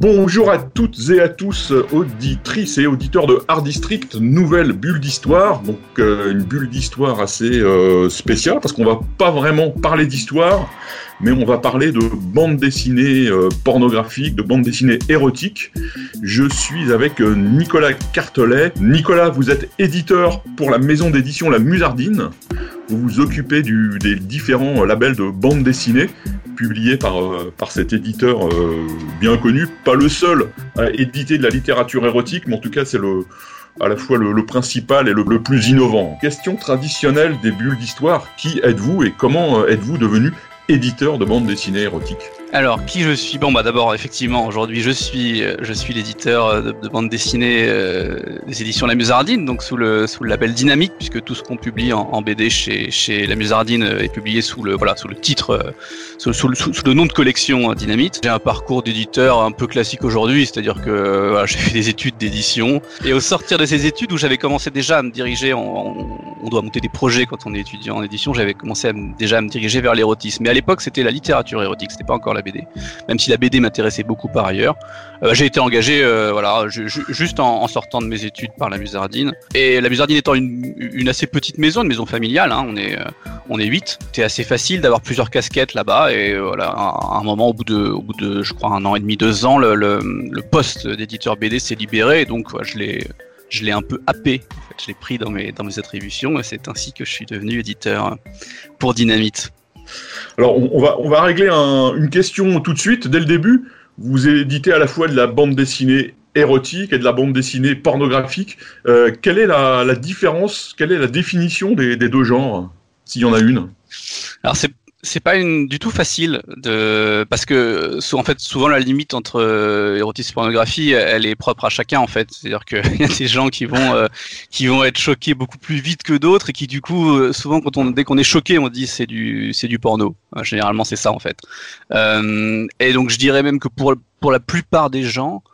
Bonjour à toutes et à tous, auditrices et auditeurs de Art District, nouvelle bulle d'histoire, donc euh, une bulle d'histoire assez euh, spéciale parce qu'on va pas vraiment parler d'histoire, mais on va parler de bande dessinée euh, pornographique, de bande dessinée érotique. Je suis avec euh, Nicolas Cartelet. Nicolas, vous êtes éditeur pour la maison d'édition La Musardine. Vous vous occupez des différents labels de bande dessinée publiés par, euh, par cet éditeur euh, bien connu. Pas le seul à éditer de la littérature érotique, mais en tout cas c'est le à la fois le, principal et le, le, plus innovant. Question traditionnelle des bulles d'histoire, qui êtes-vous et comment euh, êtes-vous devenu éditeur de bande dessinée érotique alors, qui je suis? Bon, bah d'abord, effectivement, aujourd'hui, je suis, je suis l'éditeur de, de, bande dessinée euh, des éditions La Musardine, donc sous le, sous le label Dynamique, puisque tout ce qu'on publie en, BD chez, chez La Musardine est publié sous le, voilà, sous le titre, euh, sous, sous, sous, le nom de collection Dynamite. J'ai un parcours d'éditeur un peu classique aujourd'hui, c'est-à-dire que voilà, j'ai fait des études d'édition, et au sortir de ces études, où j'avais commencé déjà à me diriger, en, on doit monter des projets quand on est étudiant en édition, j'avais commencé déjà à me diriger vers l'érotisme. Mais à l'époque, c'était la littérature érotique, c'était pas encore la BD. Même si la BD m'intéressait beaucoup par ailleurs, euh, j'ai été engagé, euh, voilà, juste en, sortant de mes études par la Musardine. Et la Musardine étant une, assez petite maison, une maison familiale, hein, on est euh, on est huit. C'était assez facile d'avoir plusieurs casquettes là-bas. Et euh, voilà, à un moment, au bout de, au bout de, je crois, un an et demi, deux ans, le, poste d'éditeur BD s'est libéré. Et donc, je l'ai je l'ai un peu happé. Je l'ai pris dans mes dans mes attributions. Et c'est ainsi que je suis devenu éditeur pour Dynamite. Alors, on va, on va régler un, une question tout de suite, dès le début. Vous éditez à la fois de la bande dessinée érotique et de la bande dessinée pornographique. Euh, quelle est la, la, différence, quelle est la définition des, des deux genres, s'il y en a une? Alors, c'est c'est pas une, du tout facile de parce que en fait souvent la limite entre euh, érotisme et pornographie elle est propre à chacun en fait. C'est à dire qu'il y a des gens qui vont euh, qui vont être choqués beaucoup plus vite que d'autres et qui du coup euh, souvent quand on dès qu'on est choqué on dit c'est du c'est du porno. Généralement c'est ça en fait. Euh, et donc je dirais même que pour pour la plupart des gens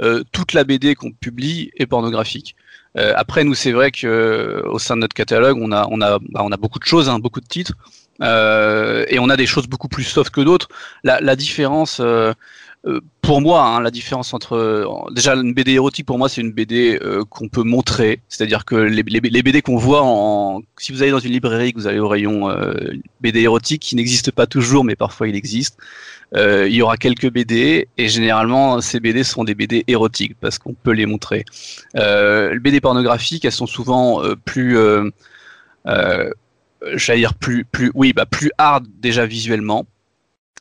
euh, toute la BD qu'on publie est pornographique. Euh, après nous c'est vrai que au sein de notre catalogue on a on a bah, on a beaucoup de choses hein, beaucoup de titres euh, et on a des choses beaucoup plus soft que d'autres. La, différence, euh, euh, pour moi, hein, la différence entre déjà une BD érotique pour moi c'est une BD qu'on peut montrer, c'est-à-dire que les, BD qu'on voit en, si vous allez dans une librairie, que vous allez au rayon BD érotique, qui n'existe pas toujours, mais parfois il existe. Il y aura quelques BD et généralement ces BD sont des BD érotiques parce qu'on peut les montrer. les BD pornographiques, elles sont souvent plus j'allais dire plus plus oui bah plus hard déjà visuellement.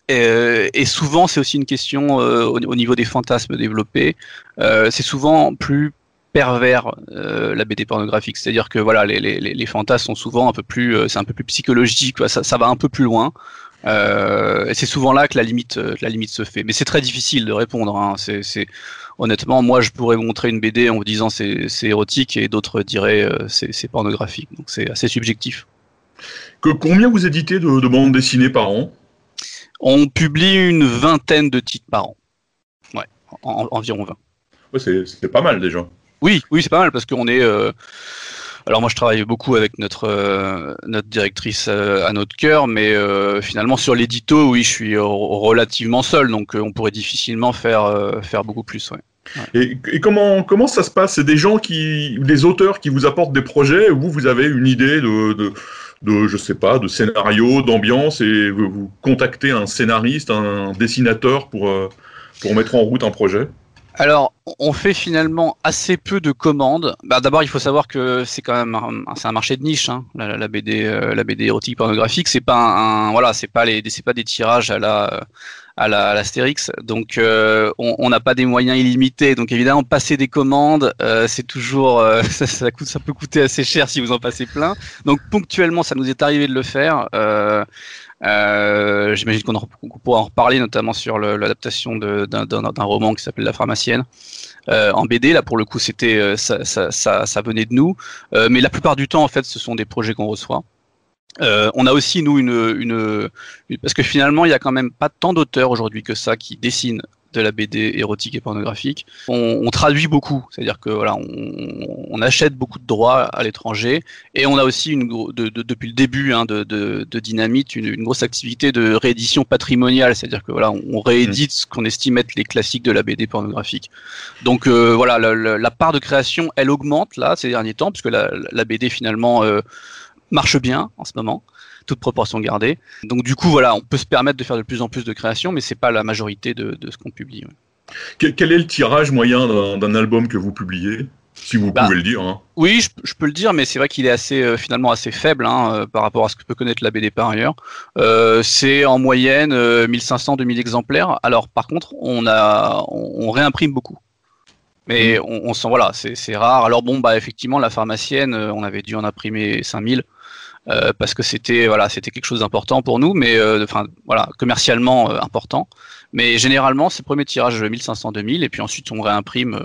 Et, et souvent c'est aussi une question euh, au, au, niveau des fantasmes développés. Euh, c'est souvent plus pervers euh, la BD pornographique. C'est-à-dire que voilà les, les, les, fantasmes sont souvent un peu plus euh, c'est un peu plus psychologique. Ça, ça va un peu plus loin. Euh, et c'est souvent là que la limite la limite se fait. Mais c'est très difficile de répondre hein. c'est honnêtement moi je pourrais montrer une BD en vous disant c'est érotique et d'autres diraient c'est pornographique. Donc c'est assez subjectif que combien vous éditez de, de bandes dessinées par an? On publie une vingtaine de titres par an. Ouais, en, en, environ 20. Ouais, c'est pas mal déjà. Oui, oui, c'est pas mal parce qu'on est. Euh... Alors moi, je travaille beaucoup avec notre euh, notre directrice euh, à notre cœur, mais finalement sur l'édito, oui, je suis relativement seul, donc on pourrait difficilement faire faire beaucoup plus. Ouais. Ouais. Et, et, comment, comment ça se passe? C'est des gens qui, des auteurs qui vous apportent des projets ou vous avez une idée de, de, de je scénario, d'ambiance et vous, contactez un scénariste, un dessinateur pour, euh, mettre en route un projet? Alors, on fait finalement assez peu de commandes. Bah, D'abord, il faut savoir que c'est quand même un, marché de niche. Hein. La, BD, euh, érotique pornographique, c'est pas voilà, c'est pas les, c'est pas des tirages à la à l'Astérix. donc on n'a pas des moyens illimités. Donc évidemment, passer des commandes, c'est toujours ça, coûte, ça peut coûter assez cher si vous en passez plein. Donc ponctuellement, ça nous est arrivé de le faire. Euh, J'imagine qu'on pourra en reparler, notamment sur l'adaptation d'un roman qui s'appelle La pharmacienne. Euh, en BD, là pour le coup, c'était euh, ça, ça, venait de nous, euh, mais la plupart du temps, en fait, ce sont des projets qu'on reçoit. Euh, on a aussi nous une, une, une, parce que finalement il y a quand même pas tant d'auteurs aujourd'hui que ça qui dessinent de la BD érotique et pornographique. On, traduit beaucoup, c'est-à-dire que voilà, on, achète beaucoup de droits à l'étranger et on a aussi une, depuis le début hein, de, Dynamite une, grosse activité de réédition patrimoniale, c'est-à-dire que voilà, on, réédite ce qu'on estime être les classiques de la BD pornographique. Donc euh, voilà, la, part de création, elle augmente là ces derniers temps puisque la, la BD finalement euh, marche bien en ce moment toute proportion gardée. Donc du coup, voilà, on peut se permettre de faire de plus en plus de créations, mais c'est pas la majorité de, ce qu'on publie. Quel, est le tirage moyen d'un album que vous publiez? Si vous bah, pouvez le dire. Hein. Oui, je, peux le dire, mais c'est vrai qu'il est assez euh, finalement assez faible hein, euh, par rapport à ce que peut connaître la BD par ailleurs. Euh, c'est en moyenne 1500-2000 exemplaires. Alors par contre, on a on, réimprime beaucoup. Mais mmh. on, on, sent voilà, c'est rare. Alors bon, bah effectivement, la pharmacienne, on avait dû en imprimer 5000. Euh, parce que c'était voilà, c'était quelque chose d'important pour nous, mais euh, enfin voilà, commercialement euh, important. Mais généralement, c'est premier tirage 1500-2000, et puis ensuite on réimprime,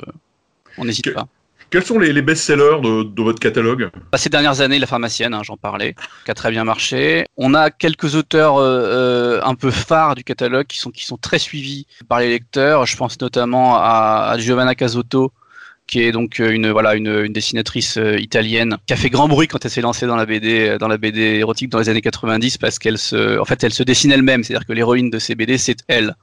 on n'hésite pas. Quels sont les, best-sellers de, votre catalogue bah, Ces dernières années, La Pharmacienne, hein, j'en parlais, qui a très bien marché. On a quelques auteurs un peu phares du catalogue qui sont, qui sont très suivis par les lecteurs. Je pense notamment à, Giovanna Casotto, qui est donc euh, une voilà une, dessinatrice euh, italienne qui a fait grand bruit quand elle s'est lancée dans la BD euh, dans la BD érotique dans les années 90 parce qu'elle se en fait elle se dessine elle-même c'est-à-dire que l'héroïne de ces BD c'est elle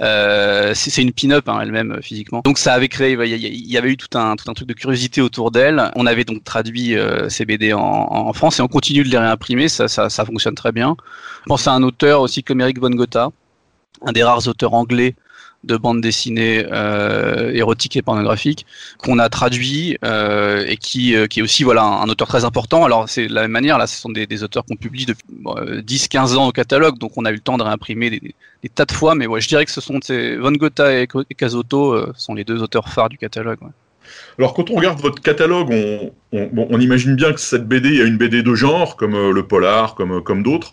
euh, c'est une pin-up hein, elle-même physiquement. Donc ça avait créé il y, avait eu tout un tout un truc de curiosité autour d'elle. On avait donc traduit euh, ces BD en, en, France et on continue de les réimprimer. Ça, ça, ça fonctionne très bien. Je pense à un auteur aussi comme Eric von Gotha un des rares auteurs anglais de bande dessinée euh, érotique et pornographique qu'on a traduit euh, et qui, euh, qui est aussi voilà un, auteur très important. Alors c'est de la même manière là, ce sont des, auteurs qu'on publie depuis 10-15 ans au catalogue, donc on a eu le temps de réimprimer des, tas de fois. Mais ouais, je dirais que ce sont Von Gotha et, Casotto sont les deux auteurs phares du catalogue. Alors quand on regarde votre catalogue, on, imagine bien que cette BD, a une BD de genre, comme le polar, comme, comme d'autres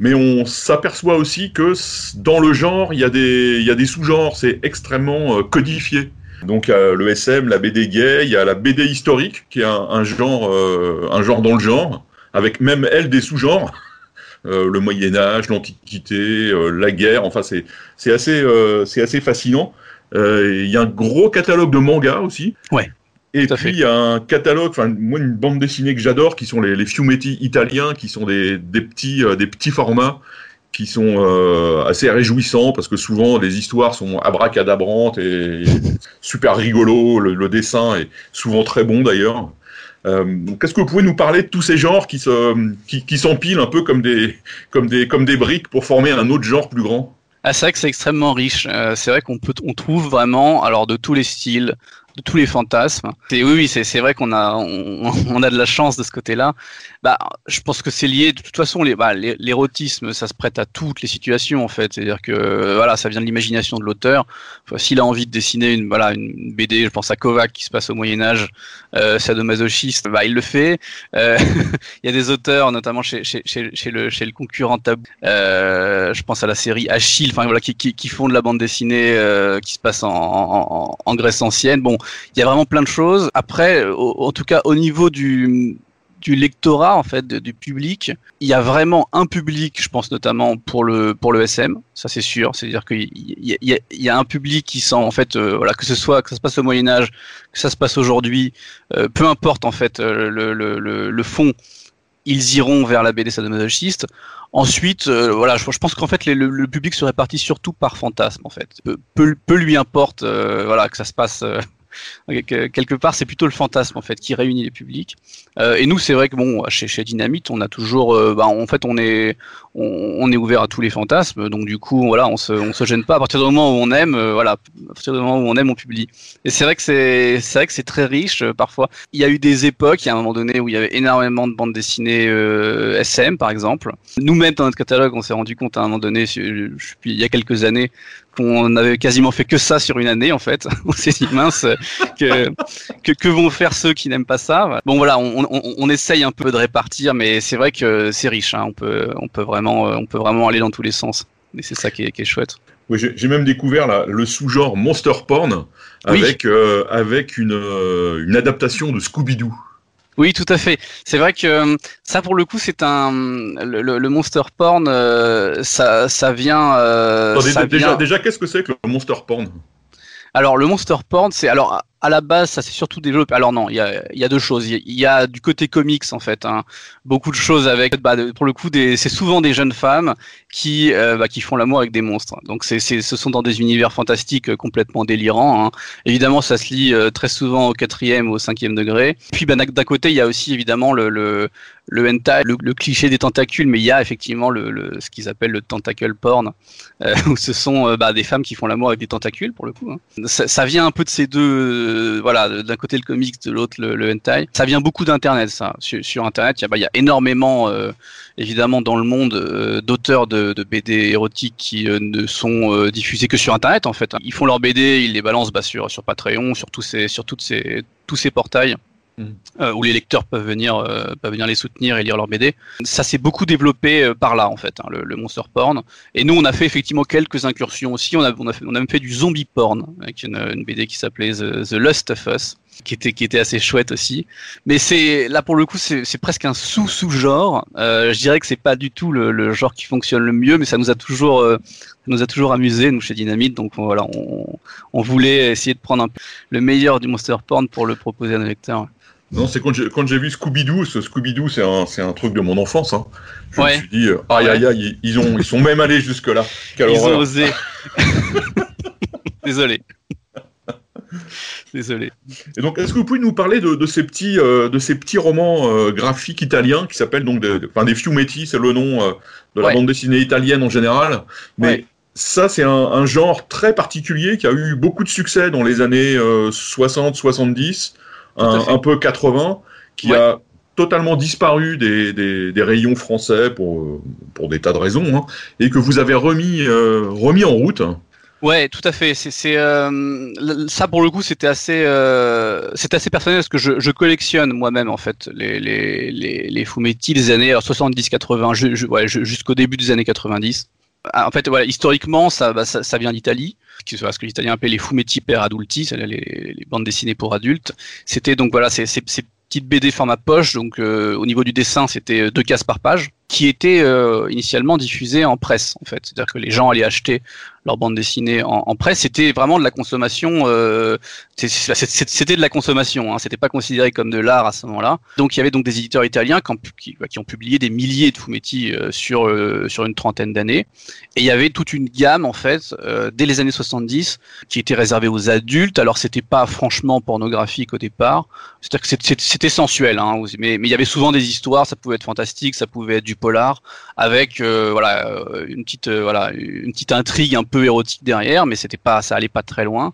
mais on s'aperçoit aussi que dans le genre, il y a des, des sous-genres, c'est extrêmement euh, codifié. Donc a le SM, la BD gay, il y a la BD historique, qui est un, genre, euh, un genre dans le genre, avec même elle des sous-genres. Euh, le Moyen Âge, l'Antiquité, la guerre, enfin c'est assez c'est assez fascinant. Il y a un gros catalogue de mangas aussi. Ouais. Et puis il y a un catalogue, enfin moi une bande dessinée que j'adore, qui sont les, les fumetti italiens, qui sont des, des petits euh, des petits formats qui sont euh, assez réjouissants parce que souvent les histoires sont abracadabrantes et super rigolo, le, dessin est souvent très bon d'ailleurs. Euh, Qu'est-ce que vous pouvez nous parler de tous ces genres qui se qui, qui s'empilent un peu comme des comme des comme des briques pour former un autre genre plus grand? Ah, c'est vrai que c'est extrêmement riche. Euh, c'est vrai qu'on peut, on trouve vraiment, alors de tous les styles, tous les fantasmes. Et oui, oui, c'est vrai qu'on a, on, a de la chance de ce côté-là. Bah, je pense que c'est lié. De toute façon, bah, l'érotisme, ça se prête à toutes les situations en fait. C'est-à-dire que voilà, ça vient de l'imagination de l'auteur. S'il a envie de dessiner une, voilà, une BD, je pense à Kovac qui se passe au Moyen Âge, euh, sadomasochiste, bah, il le fait. Euh, il y a des auteurs, notamment chez, le, concurrent Tabou. Euh, je pense à la série Achille, enfin voilà, qui, qui, font de la bande dessinée euh, qui se passe en, en, en Grèce ancienne. Bon, il y a vraiment plein de choses. Après, en tout cas, au niveau du, lectorat en fait du public il y a vraiment un public je pense notamment pour le pour le SM ça c'est sûr c'est à dire qu'il y, a un public qui sent en fait euh, voilà que ce soit que ça se passe au Moyen Âge que ça se passe aujourd'hui euh, peu importe en fait euh, le, le, le, fond ils iront vers la BD sadomasochiste Ensuite, voilà, je, pense qu'en fait le, public se répartit surtout par fantasme en fait. Peu, peu, lui importe, voilà, que ça se passe quelque part, c'est plutôt le fantasme en fait qui réunit les publics. Euh, et nous, c'est vrai que bon, chez, Dynamite, on a toujours, euh, bah, en fait, on est, on, est ouvert à tous les fantasmes. Donc du coup, voilà, on se, on se gêne pas. À partir du moment où on aime, euh, voilà, à partir du moment où on aime, on publie. Et c'est vrai que c'est, c'est vrai que c'est très riche parfois. Il y a eu des époques, il y a un moment donné où il y avait énormément de bandes dessinées SM, par exemple. Nous-mêmes dans notre catalogue, on s'est rendu compte à un moment donné, il y a quelques années, qu'on avait quasiment fait que ça sur une année en fait. on s'est dit mince, que, que, que vont faire ceux qui n'aiment pas ça? Bon voilà, on, on, on, essaye un peu de répartir, mais c'est vrai que c'est riche. Hein. On peut on peut vraiment on peut vraiment aller dans tous les sens. Et c'est ça qui est, qui est chouette. Oui, j'ai même découvert là, le sous-genre monster porn avec euh, avec une, euh, une adaptation de Scooby-Doo. Oui, tout à fait. C'est vrai que euh, ça, pour le coup, c'est un le, monster porn. Euh, ça, ça vient. Euh, déjà, déjà qu'est-ce que c'est que le monster porn? Alors, le monster porn, c'est alors à la base, ça s'est surtout développé. Alors non, il y a, y a, deux choses. Il y, a du côté comics en fait, hein. beaucoup de choses avec. Bah, pour le coup, c'est souvent des jeunes femmes qui euh, bah, qui font l'amour avec des monstres. Donc ce sont dans des univers fantastiques euh, complètement délirants. Hein. Évidemment, ça se lit euh, très souvent au quatrième au cinquième degré. Puis bah, d'un côté, il y a aussi évidemment le, le le hentai, le, cliché des tentacules, mais il y a effectivement le, le ce qu'ils appellent le tentacle porn, euh, où ce sont bah, des femmes qui font l'amour avec des tentacules pour le coup. Hein. Ça, ça, vient un peu de ces deux, voilà, d'un côté le comics, de l'autre le, le, hentai. Ça vient beaucoup d'internet, ça. Sur, sur internet, il y a, bah, y a énormément, euh, évidemment, dans le monde euh, d'auteurs de, de, BD érotiques qui ne sont diffusés que sur internet en fait. Ils font leurs BD, ils les balancent bah, sur sur Patreon, sur tous ces, sur toutes ces, tous ces portails. Euh, où les lecteurs peuvent venir, euh, peuvent venir les soutenir et lire leurs BD. Ça s'est beaucoup développé euh, par là en fait, hein, le, monster porn. Et nous, on a fait effectivement quelques incursions aussi. On a, on a, on a même fait du zombie porn avec une, une BD qui s'appelait The, Lust of Us qui était qui était assez chouette aussi. Mais c'est là pour le coup c'est presque un sous sous genre. Euh, je dirais que c'est pas du tout le, le, genre qui fonctionne le mieux, mais ça nous a toujours euh, nous a toujours amusé nous chez Dynamite. Donc voilà, on, on voulait essayer de prendre un, le meilleur du monster porn pour le proposer à nos lecteurs. Non, c'est quand j'ai vu Scooby-Doo, ce Scooby-Doo, c'est un, un truc de mon enfance. Hein. Je me suis dit, euh, aïe aïe aïe, ils, ont, ils sont même allés jusque-là. Ils ont osé. Désolé. Désolé. Et donc, est-ce que vous pouvez nous parler de, de ces petits, euh, de ces petits romans euh, graphiques italiens qui s'appellent donc, des, enfin, des fumetti, c'est le nom euh, de la bande dessinée italienne en général. Mais ça, c'est un, un, genre très particulier qui a eu beaucoup de succès dans les années 60-70 un, peu 80, qui a totalement disparu des, des, rayons français pour, pour des tas de raisons, hein, et que vous avez remis, euh, remis en route. Ouais, tout à fait. C'est euh, ça pour le coup, c'était assez, euh, c'est assez personnel parce que je, je collectionne moi-même en fait les les les, les fumetti des années 70-80, ouais, jusqu'au début des années 90. Ah, en fait, voilà, historiquement, ça, bah, ça, ça vient d'Italie ce que les Italiens appellent les fumetti per adulti, les, les bandes dessinées pour adultes. C'était donc voilà, ces, ces, petites BD format poche, donc euh, au niveau du dessin, c'était euh, deux cases par page, qui étaient euh, initialement diffusées en presse, en fait. C'est-à-dire que les gens allaient acheter leur bande dessinée en, en presse. C'était vraiment de la consommation. Euh, c'était de la consommation. Hein, c'était pas considéré comme de l'art à ce moment-là. Donc il y avait donc des éditeurs italiens qui, ont publié des milliers de fumetti euh, sur euh, sur une trentaine d'années. Et il y avait toute une gamme en fait euh, dès les années 70 qui était réservée aux adultes. Alors c'était pas franchement pornographique au départ. C'est-à-dire que c'était sensuel. Hein, mais, mais il y avait souvent des histoires. Ça pouvait être fantastique, ça pouvait être du polar avec voilà une petite voilà une petite intrigue un peu érotique derrière, mais c'était pas, ça allait pas très loin.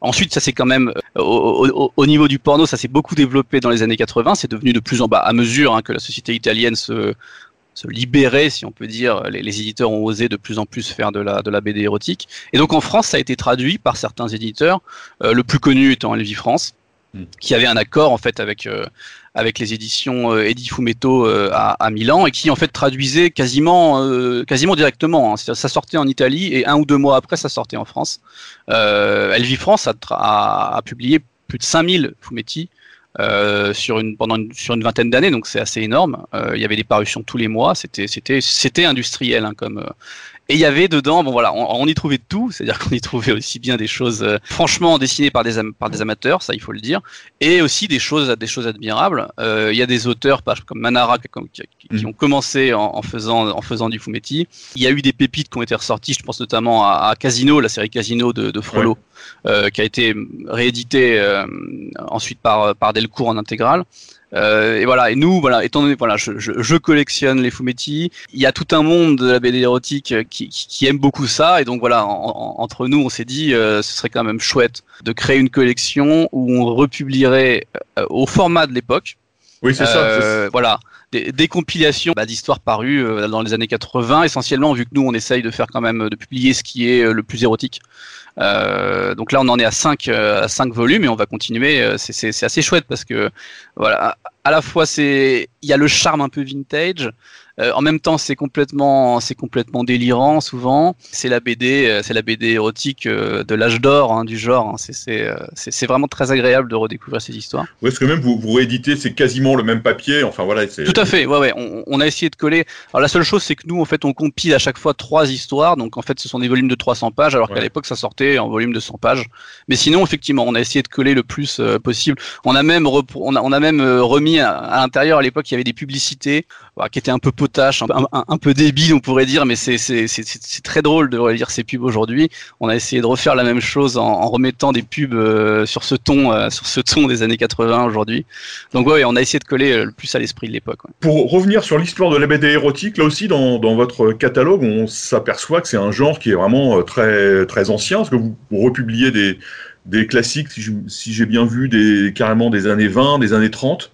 Ensuite, ça c'est quand même euh, au, niveau du porno, ça s'est beaucoup développé dans les années 80. C'est devenu de plus en bas à mesure hein, que la société italienne se, se libérait, si on peut dire. Les, éditeurs ont osé de plus en plus faire de la, de la BD érotique. Et donc en France, ça a été traduit par certains éditeurs, euh, le plus connu étant Elvi France, hmm. qui avait un accord en fait avec euh, avec les éditions euh, Edi Fumetto euh, à, Milan et qui en fait traduisait quasiment, euh, quasiment directement. Hein. Ça sortait en Italie et un ou deux mois après, ça sortait en France. Elvi France a, publié plus de 5000 fumetti sur une pendant une, sur une vingtaine d'années, donc c'est assez énorme. Il y avait des parutions tous les mois. C'était c'était c'était industriel hein, comme Et il y avait dedans, bon voilà, on, y trouvait tout, c'est-à-dire qu'on y trouvait aussi bien des choses euh, franchement dessinées par des, par des amateurs, ça il faut le dire, et aussi des choses, des choses admirables. Euh, il y a des auteurs comme Manara qui, qui, mm. ont commencé en, faisant, en faisant du fumetti. Il y a eu des pépites qui ont été ressorties, je pense notamment à, Casino, la série Casino de, de Frollo, euh, qui a été réédité ensuite par, par Delcourt en intégrale. Euh, et voilà. Et nous, voilà, étant donné, voilà, je, je, je, collectionne les fumetti. Il y a tout un monde de la BD érotique qui, qui, qui aime beaucoup ça. Et donc voilà, entre nous, on s'est dit, euh, ce serait quand même chouette de créer une collection où on republierait euh, au format de l'époque. Oui, c'est ça. Voilà. Des, des compilations bah, d'histoires parues dans les années 80, essentiellement vu que nous on essaye de faire quand même de publier ce qui est le plus érotique. Euh, donc là, on en est à 5 euh, cinq volumes et on va continuer. Euh, c'est assez chouette parce que voilà, à la fois c'est il y a le charme un peu vintage, euh, en même temps, c'est complètement, c'est complètement délirant souvent. C'est la BD, euh, c'est la BD érotique euh, de l'âge d'or hein, du genre. Hein. C'est vraiment très agréable de redécouvrir ces histoires. Oui, parce que même vous, vous rééditez, c'est quasiment le même papier. Enfin voilà. Tout à fait. Ouais, ouais. On, on, a essayé de coller. Alors la seule chose, c'est que nous, en fait, on compile à chaque fois trois histoires. Donc en fait, ce sont des volumes de 300 pages, alors qu'à l'époque, ça sortait en volume de 100 pages. Mais sinon, effectivement, on a essayé de coller le plus possible. On a même, on a, on a même remis à, à l'intérieur. À l'époque, il y avait des publicités qui étaient un peu potaches, un, peu débiles, on pourrait dire, mais c'est très drôle de relire ces pubs aujourd'hui. On a essayé de refaire la même chose en, remettant des pubs euh, sur ce ton, euh, sur ce ton des années 80 aujourd'hui. Donc ouais, on a essayé de coller euh, le plus à l'esprit de l'époque. Pour revenir sur l'histoire de la BD érotique, là aussi dans, votre catalogue, on s'aperçoit que c'est un genre qui est vraiment très très ancien, parce que vous, republiez des classiques, si j'ai bien vu, carrément des années 20, des années 30.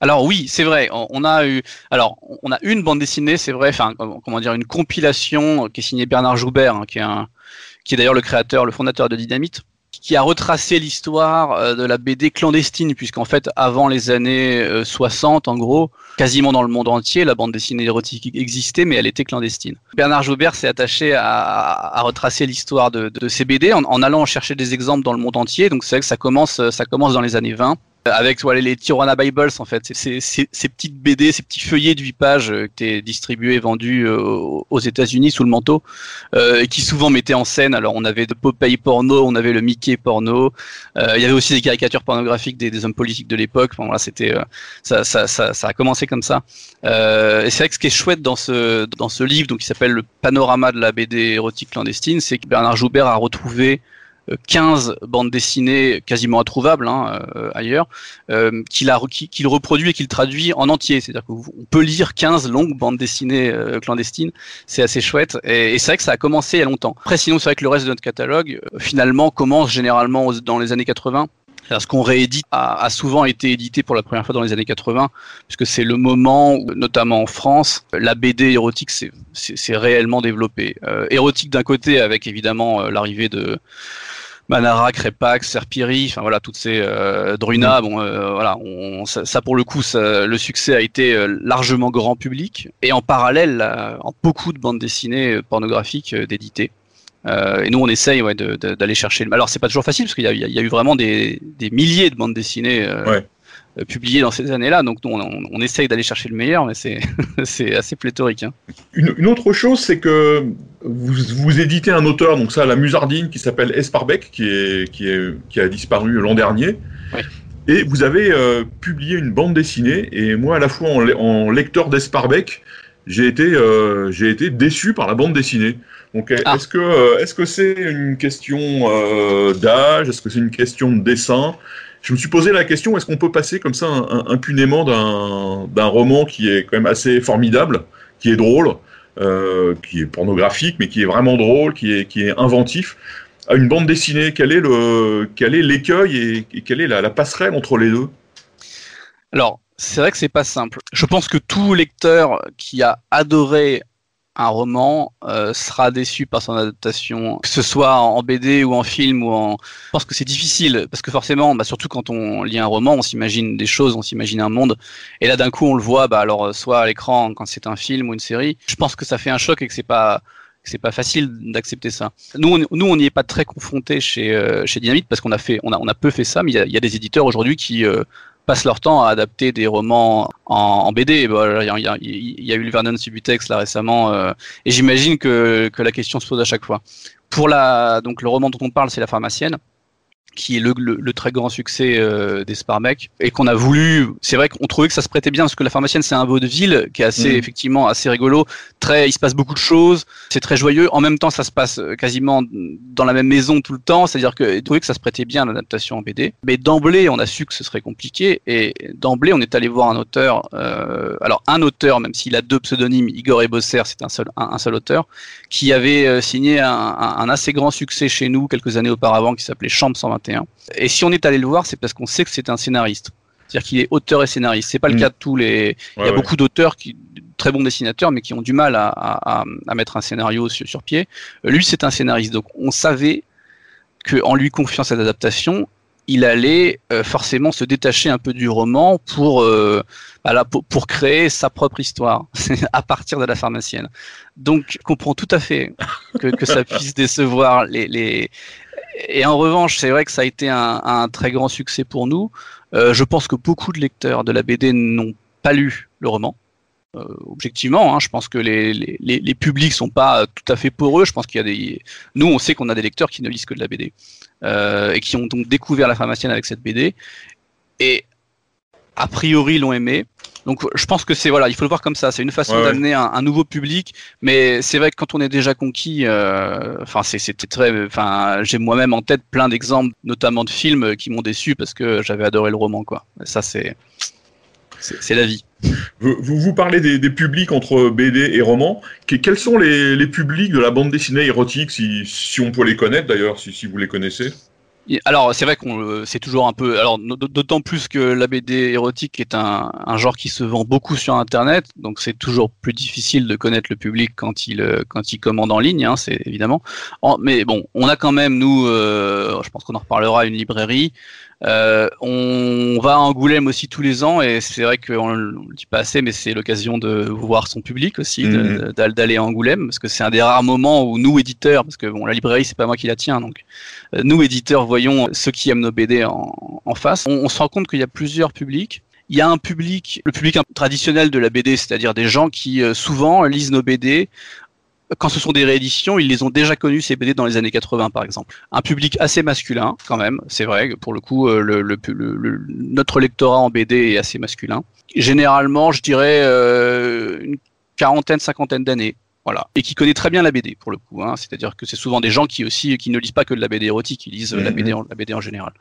Alors oui, c'est vrai. On, a eu, alors on a une bande dessinée, c'est vrai. Enfin, comment dire, une compilation qui est signée Bernard Joubert, hein, qui est d'ailleurs le créateur, le fondateur de Dynamite, qui a retracé l'histoire euh, de la BD clandestine, puisqu'en fait, avant les années 60, euh, en gros, quasiment dans le monde entier, la bande dessinée érotique existait, mais elle était clandestine. Bernard Joubert s'est attaché à, retracer l'histoire de, ces BD en, en, allant chercher des exemples dans le monde entier. Donc c'est vrai que ça commence, ça commence dans les années 20 avec voilà, les Tirana Bibles en fait, c'est ces petites BD, ces petits feuillets de 8 pages euh, qui étaient distribués vendus euh, aux États-Unis sous le manteau, euh, et qui souvent mettaient en scène. Alors on avait de Popeye porno, on avait le Mickey porno, euh, il y avait aussi des caricatures pornographiques des, des hommes politiques de l'époque. Enfin, voilà, c'était ça, ça, ça, ça, a commencé comme ça. et c'est vrai que ce qui est chouette dans ce dans ce livre, donc qui s'appelle le panorama de la BD érotique clandestine, c'est que Bernard Joubert a retrouvé 15 bandes dessinées quasiment introuvables hein, euh, ailleurs, euh, qu'il reproduit et qu'il traduit en entier. C'est-à-dire qu'on peut lire 15 longues bandes dessinées euh, clandestines. C'est assez chouette. Et, c'est vrai que ça a commencé il y a longtemps. Après, sinon, c'est vrai que le reste de notre catalogue, finalement, commence généralement dans les années 80. Ce qu'on réédite a, souvent été édité pour la première fois dans les années 80, puisque c'est le moment où, notamment en France, la BD érotique s'est réellement développée. érotique d'un côté, avec évidemment l'arrivée de Manara, Crépax, Serpiri, enfin voilà, toutes ces euh, Druna, mm. bon euh, voilà, on, ça, pour le coup, le succès a été euh, largement grand public et en parallèle, en beaucoup de bandes dessinées pornographiques d'éditer. et nous, on essaye ouais, d'aller chercher. Alors, c'est pas toujours facile parce qu'il y, y, a eu vraiment des, des milliers de bandes dessinées ouais. Euh, publié dans ces années-là. Donc on, on, essaye d'aller chercher le meilleur, mais c'est assez pléthorique. Hein. Une, autre chose, c'est que vous, vous, éditez un auteur, donc ça, la musardine, qui s'appelle Esparbeck, qui, est, qui, est, qui a disparu l'an dernier. Et vous avez euh, publié une bande dessinée, et moi, à la fois en, en lecteur d'Esparbeck, j'ai été, euh, j'ai été déçu par la bande dessinée. Donc, ah. est-ce que, est-ce que c'est une question d'âge? Est-ce que c'est une question de dessin? Je me suis posé la question est-ce qu'on peut passer comme ça impunément d'un roman qui est quand même assez formidable, qui est drôle, euh, qui est pornographique, mais qui est vraiment drôle, qui est, qui est inventif, à une bande dessinée Quel est le quel est l'écueil et, quelle est la, la passerelle entre les deux? Alors, c'est vrai que c'est pas simple. Je pense que tout lecteur qui a adoré un roman euh, sera déçu par son adaptation, que ce soit en BD ou en film ou en. Je pense que c'est difficile parce que forcément, bah, surtout quand on lit un roman, on s'imagine des choses, on s'imagine un monde, et là d'un coup on le voit, bah alors soit à l'écran quand c'est un film ou une série. Je pense que ça fait un choc et que c'est pas c'est pas facile d'accepter ça. Nous, on, nous, on n'y est pas très confrontés chez euh, chez Dynamite parce qu'on a fait, on a, on a peu fait ça, mais il y a, y a, des éditeurs aujourd'hui qui euh, passent leur temps à adapter des romans en, BD. Il y, a eu le Vernon Subutex là récemment, euh, et j'imagine que, que la question se pose à chaque fois. Pour la, donc le roman dont on parle, c'est La pharmacienne qui est le, le, très grand succès euh, des Sparmek et qu'on a voulu. C'est vrai qu'on trouvait que ça se prêtait bien parce que la pharmacienne c'est un vaudeville qui est assez mm. effectivement assez rigolo. Très, il se passe beaucoup de choses. C'est très joyeux. En même temps, ça se passe euh, quasiment dans la même maison tout le temps. C'est-à-dire que trouvait que ça se prêtait bien à l'adaptation en BD. Mais d'emblée, on a su que ce serait compliqué et d'emblée, on est allé voir un auteur. Euh, alors un auteur, même s'il a deux pseudonymes, Igor Ebosser, c'est un seul un, seul auteur, qui avait euh, signé un, un, un, assez grand succès chez nous quelques années auparavant, qui s'appelait Chambre 121 et si on est allé le voir, c'est parce qu'on sait que c'est un scénariste. C'est-à-dire qu'il est auteur et scénariste. C'est pas le mm. cas de tous les. Il y a beaucoup d'auteurs qui très bons dessinateurs, mais qui ont du mal à, mettre un scénario sur, pied. Euh, lui, c'est un scénariste, donc on savait qu'en lui confiant cette adaptation, il allait euh, forcément se détacher un peu du roman pour, euh, bah pour, créer sa propre histoire à partir de la pharmacienne. Donc, je comprends tout à fait que, que ça puisse décevoir les, les, et en revanche, c'est vrai que ça a été un, très grand succès pour nous. Euh, je pense que beaucoup de lecteurs de la BD n'ont pas lu le roman. Euh, objectivement, hein, je pense que les, les, les, publics sont pas tout à fait poreux. Je pense qu'il y a des. Nous, on sait qu'on a des lecteurs qui ne lisent que de la BD euh, et qui ont donc découvert la pharmacienne avec cette BD et a priori l'ont aimé. Donc je pense que c'est voilà, il faut le voir comme ça. C'est une façon d'amener un, nouveau public, mais c'est vrai que quand on est déjà conquis, euh, enfin c'était très, enfin j'ai moi-même en tête plein d'exemples, notamment de films qui m'ont déçu parce que j'avais adoré le roman quoi. ça c'est c'est la vie. Vous, vous parlez des, publics entre BD et roman. quels sont les, publics de la bande dessinée érotique, si, si on peut les connaître d'ailleurs, si, si vous les connaissez? Alors c'est vrai qu'on c'est toujours un peu alors d'autant plus que la BD érotique est un, un, genre qui se vend beaucoup sur internet donc c'est toujours plus difficile de connaître le public quand il quand il commande en ligne hein, c'est évidemment. Mais bon on a quand même nous euh, je pense qu'on en reparlera une librairie euh, on va à Angoulême aussi tous les ans et c'est vrai qu'on ne le dit pas assez, mais c'est l'occasion de voir son public aussi, mhm. d'aller à Angoulême parce que c'est un des rares moments où nous éditeurs, parce que bon la librairie c'est pas moi qui la tiens, donc euh, nous éditeurs voyons ceux qui aiment nos BD en, face. On, se rend compte qu'il y a plusieurs publics. Il y a un public, le public traditionnel de la BD, c'est-à-dire des gens qui euh, souvent lisent nos BD quand ce sont des rééditions, ils les ont déjà connus ces BD dans les années 80 par exemple. Un public assez masculin quand même, c'est vrai. Pour le coup, euh, le, le, notre lectorat en BD est assez masculin. Généralement, je dirais euh, une quarantaine, cinquantaine d'années. Voilà. Et qui connaît très bien la BD pour le coup. Hein. C'est-à-dire que c'est souvent des gens qui aussi qui ne lisent pas que de la BD érotique, ils lisent la, BD en, la BD en général.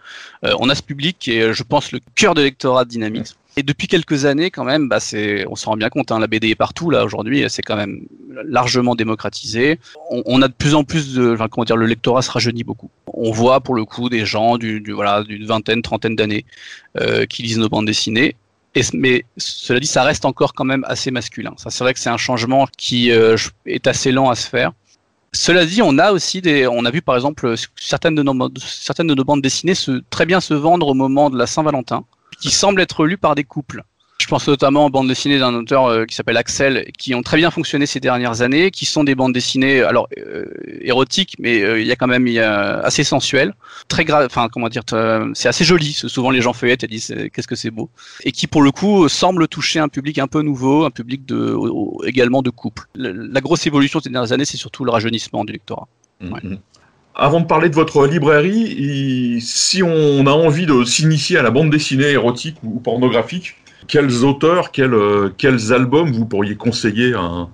Euh, on a ce public qui est, je pense, le cœur de lectorat de Dynamics. Et depuis quelques années, quand même, bah c'est, on s'en rend bien compte. Hein, la BD est partout là aujourd'hui. C'est quand même largement démocratisé. On, a de plus en plus de, enfin, comment dire, le lectorat se rajeunit beaucoup. On voit pour le coup des gens du, du voilà d'une vingtaine, trentaine d'années euh, qui lisent nos bandes dessinées. Mais cela dit, ça reste encore quand même assez masculin. Ça, c'est vrai que c'est un changement qui euh, est assez lent à se faire. Cela dit, on a aussi des, on a vu par exemple certaines de nos, bandes dessinées se, très bien se vendre au moment de la Saint-Valentin qui semblent être lus par des couples. Je pense notamment aux bandes dessinées d'un auteur euh, qui s'appelle Axel, qui ont très bien fonctionné ces dernières années, qui sont des bandes dessinées, alors euh, érotiques, mais euh, il y a quand même assez sensuelles, très grave, enfin comment dire, c'est assez joli. Souvent les gens feuillettent et disent qu'est-ce que c'est beau, et qui pour le coup semble toucher un public un peu nouveau, un public de également de couple. La, grosse évolution ces dernières années, c'est surtout le rajeunissement du lectorat. Mm-hmm. Avant de parler de votre librairie, si on a envie de s'initier à la bande dessinée érotique ou pornographique, quels auteurs, quels, euh, quels albums vous pourriez conseiller à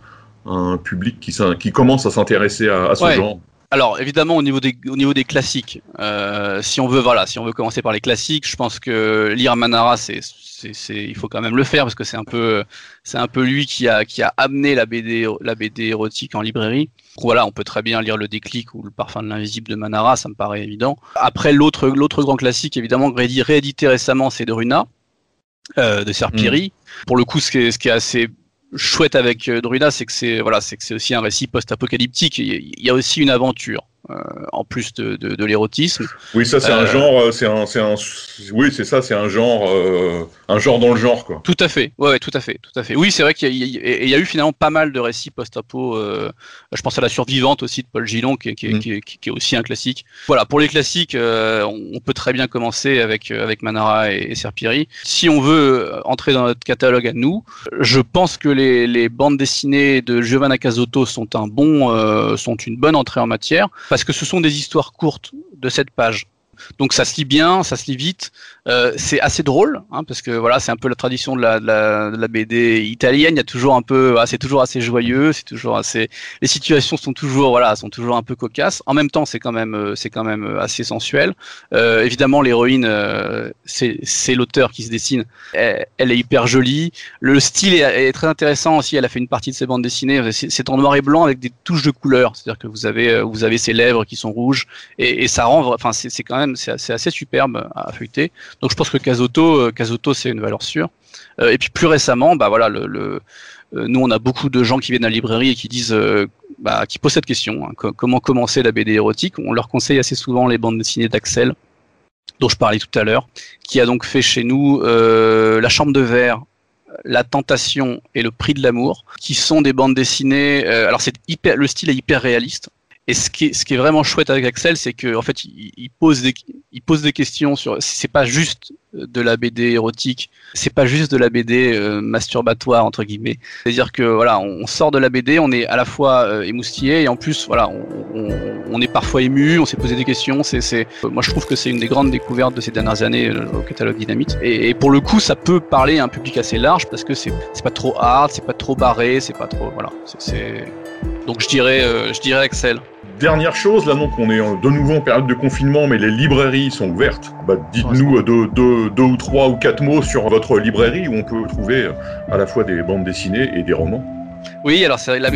un, public qui, qui, commence à s'intéresser à, ce genre? Alors évidemment au niveau des au niveau des classiques, euh, si on veut voilà, si on veut commencer par les classiques, je pense que lire Manara c'est c'est il faut quand même le faire parce que c'est un peu c'est un peu lui qui a qui a amené la BD la BD érotique en librairie. voilà, on peut très bien lire le déclic ou le parfum de l'invisible de Manara, ça me paraît évident. Après l'autre l'autre grand classique évidemment réédité récemment c'est de Runa euh, de Serpiri. Mm. Pour le coup, ce qui est, ce qui est assez chouette avec euh, Druida, c'est que c'est voilà, c'est que c'est aussi un récit post-apocalyptique. Il y a aussi une aventure. En plus de, de, l'érotisme. Oui, ça c'est un genre, c'est un, c'est un, oui, c'est ça, c'est un genre, un genre dans le genre, quoi. Tout à fait, ouais, tout à fait, tout à fait. Oui, c'est vrai qu'il y, y, a eu finalement pas mal de récits post-apo. je pense à la survivante aussi de Paul Gillon, qui, qui, mm. qui, qui, est aussi un classique. Voilà, pour les classiques, on peut très bien commencer avec avec Manara et, et Serpiri. Si on veut entrer dans notre catalogue à nous, je pense que les, les bandes dessinées de Giovanna Casotto sont un bon, euh, sont une bonne entrée en matière parce que ce sont des histoires courtes de cette page. Donc ça se lit bien, ça se lit vite. Euh, c'est assez drôle, hein, parce que voilà, c'est un peu la tradition de la, de la, de la BD italienne. Il y a toujours un peu, ah, c'est toujours assez joyeux, c'est toujours assez, les situations sont toujours, voilà, sont toujours un peu cocasses. En même temps, c'est quand même, euh, c'est quand même euh, assez sensuel. Euh, évidemment, l'héroïne, euh, c'est l'auteur qui se dessine. Elle, est hyper jolie. Le style est, est, très intéressant aussi. Elle a fait une partie de ses bandes dessinées. C'est en noir et blanc avec des touches de couleur. C'est-à-dire que vous avez, vous avez ses lèvres qui sont rouges et, et ça rend, enfin, c'est quand même, c'est assez, superbe à feuilleter. Donc je pense que Casoto, euh, c'est une valeur sûre. Euh, et puis plus récemment, bah voilà, le, euh, nous on a beaucoup de gens qui viennent à la librairie et qui disent, bah, qui posent cette question, hein, comment commencer la BD érotique? On leur conseille assez souvent les bandes dessinées d'Axel, dont je parlais tout à l'heure, qui a donc fait chez nous La Chambre de verre, la tentation et le prix de l'amour, qui sont des bandes dessinées. alors c'est le style est hyper réaliste. Et ce qui, est, ce qui est vraiment chouette avec Axel, c'est qu'en en fait, il, il, pose des, il pose des questions sur. C'est pas juste de la BD érotique, c'est pas juste de la BD euh, masturbatoire entre guillemets. C'est-à-dire que voilà, on, sort de la BD, on est à la fois euh, émoustillé et en plus, voilà, on, on, on est parfois ému, on s'est posé des questions. C'est, c'est, moi, je trouve que c'est une des grandes découvertes de ces dernières années euh, au catalogue Dynamite. Et, et, pour le coup, ça peut parler à un public assez large parce que c'est, c'est pas trop hard, c'est pas trop barré, c'est pas trop, voilà, c'est, c'est... donc je dirais, euh, je dirais Axel. Dernière chose, là donc on est de nouveau en période de confinement, mais les librairies sont ouvertes. Bah, dites-nous deux, deux, deux, ou trois ou quatre mots sur votre librairie où on peut trouver euh, à la fois des bandes dessinées et des romans. Oui, alors c'est la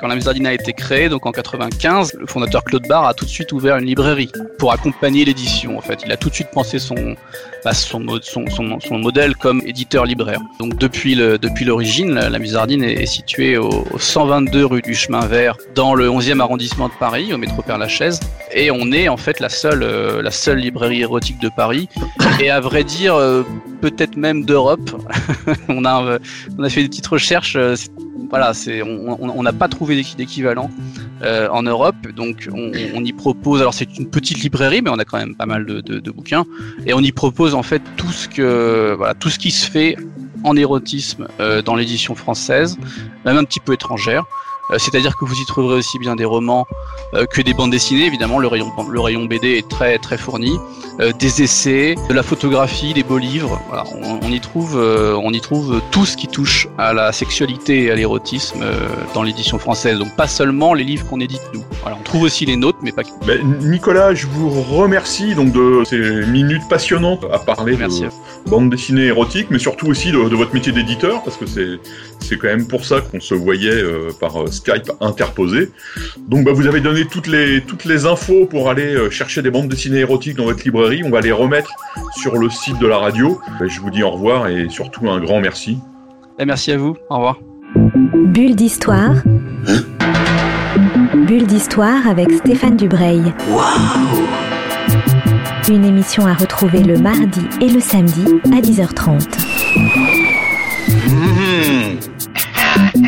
quand la Musardine a été créée, donc en 95, le fondateur Claude Barre a tout de suite ouvert une librairie pour accompagner l'édition. En fait, il a tout de suite pensé son, bah, son, son, son, modèle comme éditeur libraire. Donc depuis le depuis l'origine, la, Musardine est, est située au, 122 rue du Chemin Vert, dans le 11e arrondissement de Paris, au métro Père-Lachaise, et on est en fait la seule euh, la seule librairie érotique de Paris. Et à vrai dire, euh, peut-être même d'Europe. on a euh, on a fait des petites recherches. voilà, c'est on n'a pas trouvé d'équivalent euh, en Europe, donc on, y propose. Alors c'est une petite librairie, mais on a quand même pas mal de, bouquins, et on y propose en fait tout ce que voilà tout ce qui se fait en érotisme euh, dans l'édition française, même un petit peu étrangère. Euh, c'est-à-dire que vous y trouverez aussi bien des romans euh, que des bandes dessinées. Évidemment, le rayon, le rayon BD est très très fourni. Euh, des essais, de la photographie, des beaux livres. Voilà, on, on, y trouve, on y trouve tout ce qui touche à la sexualité et à l'érotisme dans l'édition française. Donc pas seulement les livres qu'on édite nous. Voilà, on trouve aussi les nôtres, mais pas que. Ben, Nicolas, je vous remercie donc de ces minutes passionnantes à parler Merci. de bande dessinée érotique, mais surtout aussi de, de votre métier d'éditeur, parce que c'est c'est quand même pour ça qu'on se voyait euh, par Skype interposé. Donc bah, vous avez donné toutes les, toutes les infos pour aller euh, chercher des bandes dessinées érotiques dans votre librairie. On va les remettre sur le site de la radio. Bah, je vous dis au revoir et surtout un grand merci. Et merci à vous. Au revoir. Bulle d'histoire. Bulle d'histoire avec Stéphane Dubreuil. Waouh Une émission à retrouver le mardi et le samedi à 10h30. Mmh.